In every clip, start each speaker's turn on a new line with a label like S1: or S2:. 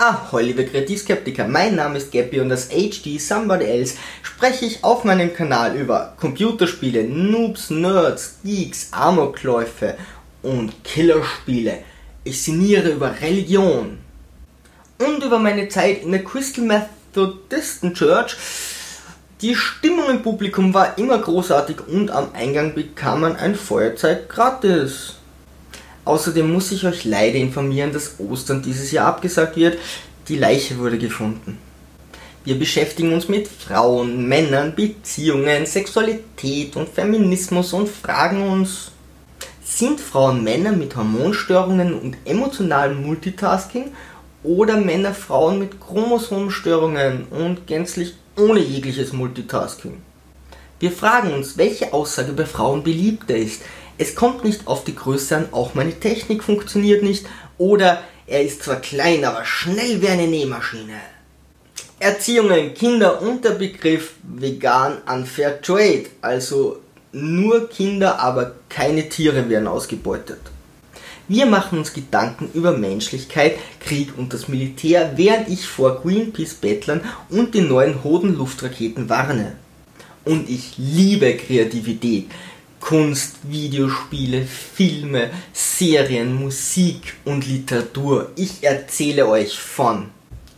S1: Ahoi, liebe Kreativskeptiker, mein Name ist Gappy und als HD Somebody Else spreche ich auf meinem Kanal über Computerspiele, Noobs, Nerds, Geeks, Amokläufe und Killerspiele. Ich sinniere über Religion und über meine Zeit in der Crystal Methodisten Church. Die Stimmung im Publikum war immer großartig und am Eingang bekam man ein Feuerzeug gratis. Außerdem muss ich euch leider informieren, dass Ostern dieses Jahr abgesagt wird. Die Leiche wurde gefunden. Wir beschäftigen uns mit Frauen, Männern, Beziehungen, Sexualität und Feminismus und fragen uns, sind Frauen Männer mit Hormonstörungen und emotionalem Multitasking oder Männer Frauen mit Chromosomstörungen und gänzlich ohne jegliches Multitasking? Wir fragen uns, welche Aussage bei Frauen beliebter ist, es kommt nicht auf die Größe an, auch meine Technik funktioniert nicht oder er ist zwar klein, aber schnell wie eine Nähmaschine. Erziehungen, Kinder und der Begriff vegan unfair trade, also nur Kinder, aber keine Tiere werden ausgebeutet. Wir machen uns Gedanken über Menschlichkeit, Krieg und das Militär, während ich vor Greenpeace-Bettlern und den neuen Hodenluftraketen warne. Und ich liebe Kreativität. Kunst, Videospiele, Filme, Serien, Musik und Literatur. Ich erzähle euch von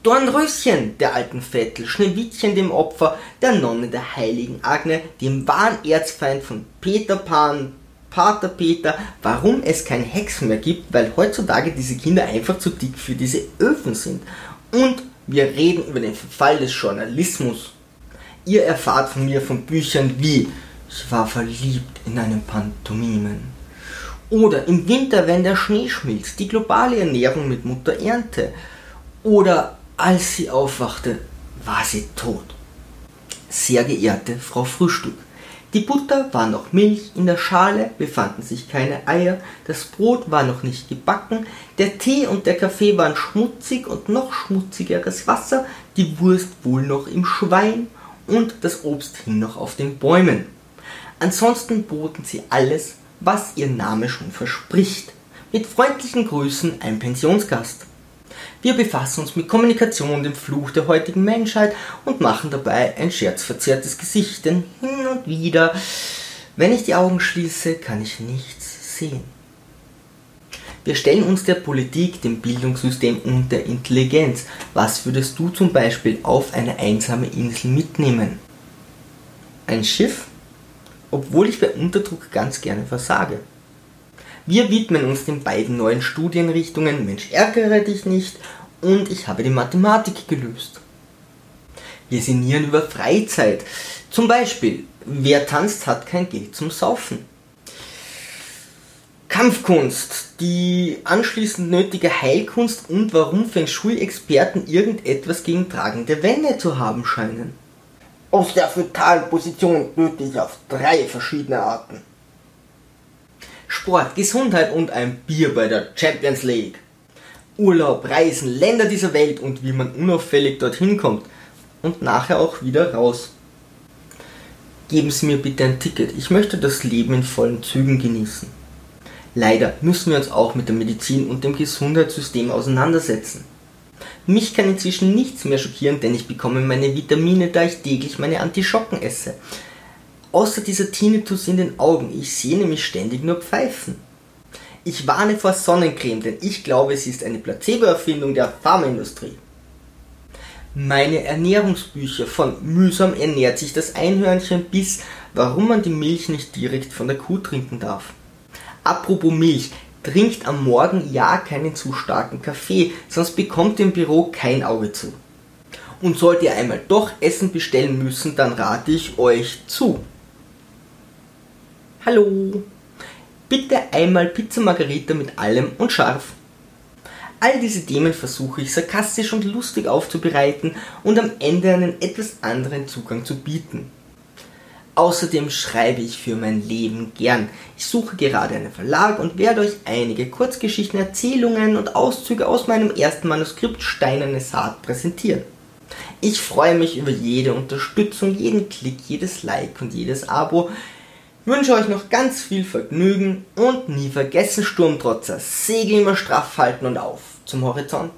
S1: Dornröschen, der alten Vettel, Schneewittchen, dem Opfer, der Nonne der heiligen Agne, dem wahren Erzfeind von Peter Pan, Pater Peter, warum es kein Hex mehr gibt, weil heutzutage diese Kinder einfach zu dick für diese Öfen sind. Und wir reden über den Verfall des Journalismus. Ihr erfahrt von mir von Büchern wie ich war verliebt in einen Pantomimen. Oder im Winter, wenn der Schnee schmilzt, die globale Ernährung mit Mutter Ernte. Oder als sie aufwachte, war sie tot. Sehr geehrte Frau Frühstück, die Butter war noch Milch, in der Schale befanden sich keine Eier, das Brot war noch nicht gebacken, der Tee und der Kaffee waren schmutzig und noch schmutzigeres Wasser, die Wurst wohl noch im Schwein und das Obst hing noch auf den Bäumen. Ansonsten boten sie alles, was ihr Name schon verspricht. Mit freundlichen Grüßen ein Pensionsgast. Wir befassen uns mit Kommunikation dem Fluch der heutigen Menschheit und machen dabei ein scherzverzerrtes Gesicht, denn hin und wieder, wenn ich die Augen schließe, kann ich nichts sehen. Wir stellen uns der Politik, dem Bildungssystem und der Intelligenz. Was würdest du zum Beispiel auf eine einsame Insel mitnehmen? Ein Schiff? Obwohl ich bei Unterdruck ganz gerne versage. Wir widmen uns den beiden neuen Studienrichtungen Mensch ärgere dich nicht und ich habe die Mathematik gelöst. Wir sinnieren über Freizeit. Zum Beispiel, wer tanzt, hat kein Geld zum Saufen. Kampfkunst, die anschließend nötige Heilkunst und warum Feng Shui-Experten irgendetwas gegen tragende Wände zu haben scheinen. Aus der fötalen Position töte ich auf drei verschiedene Arten. Sport, Gesundheit und ein Bier bei der Champions League. Urlaub, Reisen, Länder dieser Welt und wie man unauffällig dorthin kommt. Und nachher auch wieder raus. Geben Sie mir bitte ein Ticket. Ich möchte das Leben in vollen Zügen genießen. Leider müssen wir uns auch mit der Medizin und dem Gesundheitssystem auseinandersetzen. Mich kann inzwischen nichts mehr schockieren, denn ich bekomme meine Vitamine, da ich täglich meine Antischocken esse. Außer dieser Tinnitus in den Augen, ich sehe nämlich ständig nur Pfeifen. Ich warne vor Sonnencreme, denn ich glaube, es ist eine Placebo-Erfindung der Pharmaindustrie. Meine Ernährungsbücher von mühsam ernährt sich das Einhörnchen bis warum man die Milch nicht direkt von der Kuh trinken darf. Apropos Milch, Trinkt am Morgen ja keinen zu starken Kaffee, sonst bekommt ihr im Büro kein Auge zu. Und sollt ihr einmal doch Essen bestellen müssen, dann rate ich euch zu. Hallo. Bitte einmal Pizza Margarita mit allem und scharf. All diese Themen versuche ich sarkastisch und lustig aufzubereiten und am Ende einen etwas anderen Zugang zu bieten. Außerdem schreibe ich für mein Leben gern. Ich suche gerade einen Verlag und werde euch einige Kurzgeschichten, Erzählungen und Auszüge aus meinem ersten Manuskript Steinerne Saat präsentieren. Ich freue mich über jede Unterstützung, jeden Klick, jedes Like und jedes Abo. Wünsche euch noch ganz viel Vergnügen und nie vergessen Sturmtrotzer, Segel immer straff halten und auf zum Horizont.